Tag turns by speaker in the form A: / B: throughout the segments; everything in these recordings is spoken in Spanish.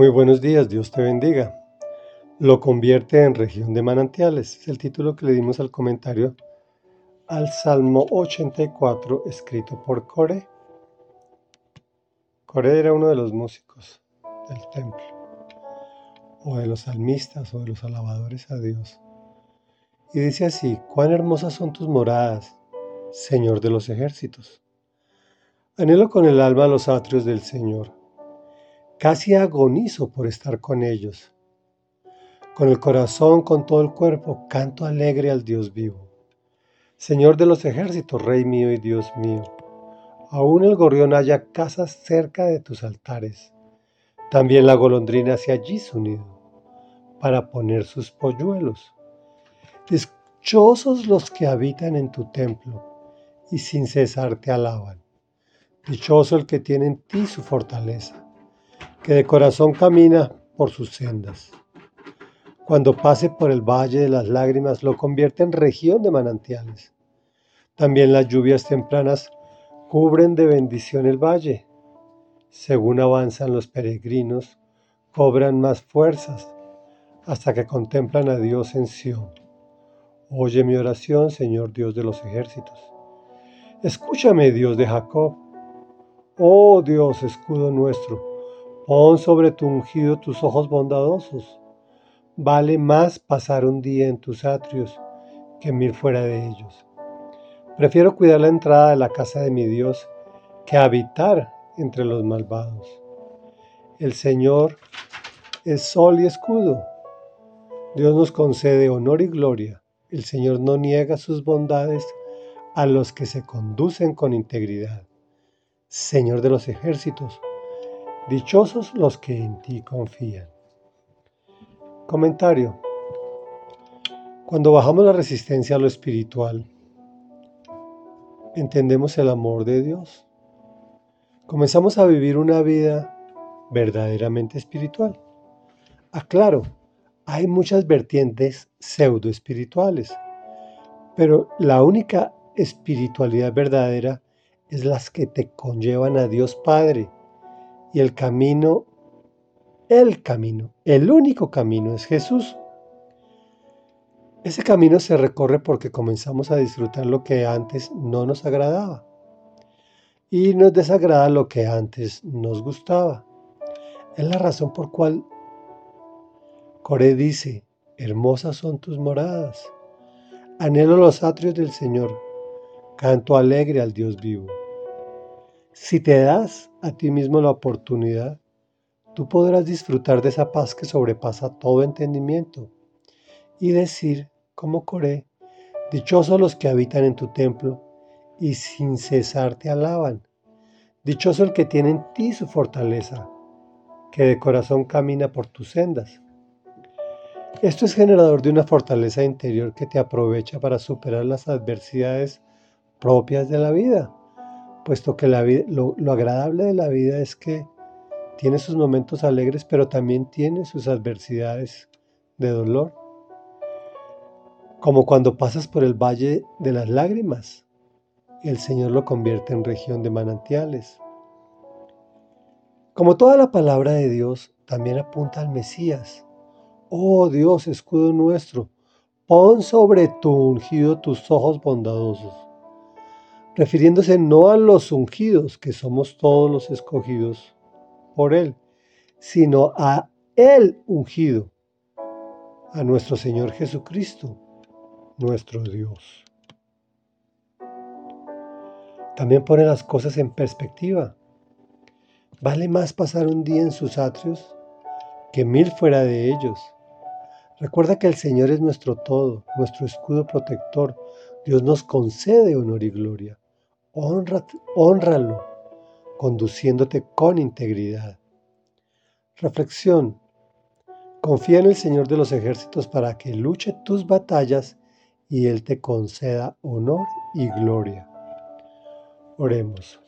A: Muy buenos días, Dios te bendiga. Lo convierte en región de manantiales. Es el título que le dimos al comentario al Salmo 84 escrito por Core. Core era uno de los músicos del templo, o de los salmistas, o de los alabadores a Dios. Y dice así, cuán hermosas son tus moradas, Señor de los ejércitos. Anhelo con el alma los atrios del Señor Casi agonizo por estar con ellos. Con el corazón, con todo el cuerpo, canto alegre al Dios vivo. Señor de los ejércitos, Rey mío y Dios mío, aún el gorrión haya casas cerca de tus altares. También la golondrina hace allí su nido, para poner sus polluelos. Dichosos los que habitan en tu templo, y sin cesar te alaban. Dichoso el que tiene en ti su fortaleza que de corazón camina por sus sendas. Cuando pase por el valle de las lágrimas, lo convierte en región de manantiales. También las lluvias tempranas cubren de bendición el valle. Según avanzan los peregrinos, cobran más fuerzas hasta que contemplan a Dios en Sión. Oye mi oración, Señor Dios de los ejércitos. Escúchame, Dios de Jacob. Oh Dios, escudo nuestro Pon sobre tu ungido tus ojos bondadosos. Vale más pasar un día en tus atrios que mil fuera de ellos. Prefiero cuidar la entrada de la casa de mi Dios que habitar entre los malvados. El Señor es sol y escudo. Dios nos concede honor y gloria. El Señor no niega sus bondades a los que se conducen con integridad. Señor de los ejércitos, Dichosos los que en ti confían. Comentario. Cuando bajamos la resistencia a lo espiritual, entendemos el amor de Dios. Comenzamos a vivir una vida verdaderamente espiritual. Aclaro, hay muchas vertientes pseudo espirituales, pero la única espiritualidad verdadera es las que te conllevan a Dios Padre y el camino, el camino, el único camino es Jesús. Ese camino se recorre porque comenzamos a disfrutar lo que antes no nos agradaba y nos desagrada lo que antes nos gustaba. Es la razón por cual Coré dice, hermosas son tus moradas, anhelo los atrios del Señor, canto alegre al Dios vivo. Si te das a ti mismo la oportunidad, tú podrás disfrutar de esa paz que sobrepasa todo entendimiento y decir, como Coré, dichosos los que habitan en tu templo y sin cesar te alaban. Dichoso el que tiene en ti su fortaleza, que de corazón camina por tus sendas. Esto es generador de una fortaleza interior que te aprovecha para superar las adversidades propias de la vida puesto que lo agradable de la vida es que tiene sus momentos alegres, pero también tiene sus adversidades de dolor. Como cuando pasas por el valle de las lágrimas, el Señor lo convierte en región de manantiales. Como toda la palabra de Dios, también apunta al Mesías. Oh Dios, escudo nuestro, pon sobre tu ungido tus ojos bondadosos refiriéndose no a los ungidos, que somos todos los escogidos por Él, sino a el ungido, a nuestro Señor Jesucristo, nuestro Dios. También pone las cosas en perspectiva. Vale más pasar un día en sus atrios que mil fuera de ellos. Recuerda que el Señor es nuestro todo, nuestro escudo protector. Dios nos concede honor y gloria honralo, conduciéndote con integridad. Reflexión. Confía en el Señor de los ejércitos para que luche tus batallas y Él te conceda honor y gloria. Oremos.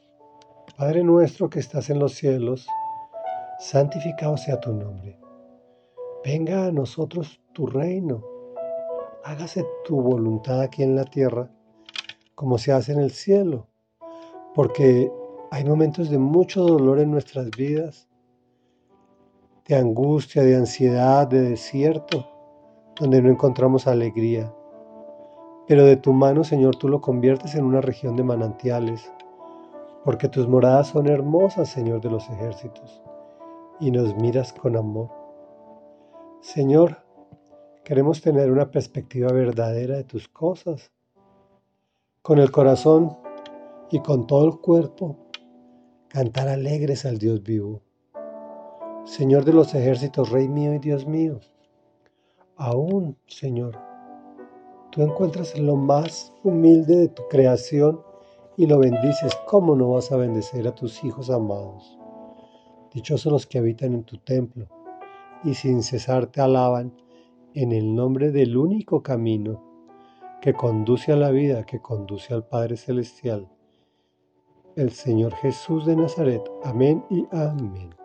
A: Padre nuestro que estás en los cielos, santificado sea tu nombre. Venga a nosotros tu reino. Hágase tu voluntad aquí en la tierra como se hace en el cielo porque hay momentos de mucho dolor en nuestras vidas. de angustia, de ansiedad, de desierto, donde no encontramos alegría. Pero de tu mano, Señor, tú lo conviertes en una región de manantiales, porque tus moradas son hermosas, Señor de los ejércitos, y nos miras con amor. Señor, queremos tener una perspectiva verdadera de tus cosas, con el corazón y con todo el cuerpo, cantar alegres al Dios vivo. Señor de los ejércitos, Rey mío y Dios mío, aún, Señor, tú encuentras lo más humilde de tu creación y lo bendices, ¿cómo no vas a bendecir a tus hijos amados? Dichosos los que habitan en tu templo y sin cesar te alaban en el nombre del único camino que conduce a la vida, que conduce al Padre Celestial, el Señor Jesús de Nazaret. Amén y amén.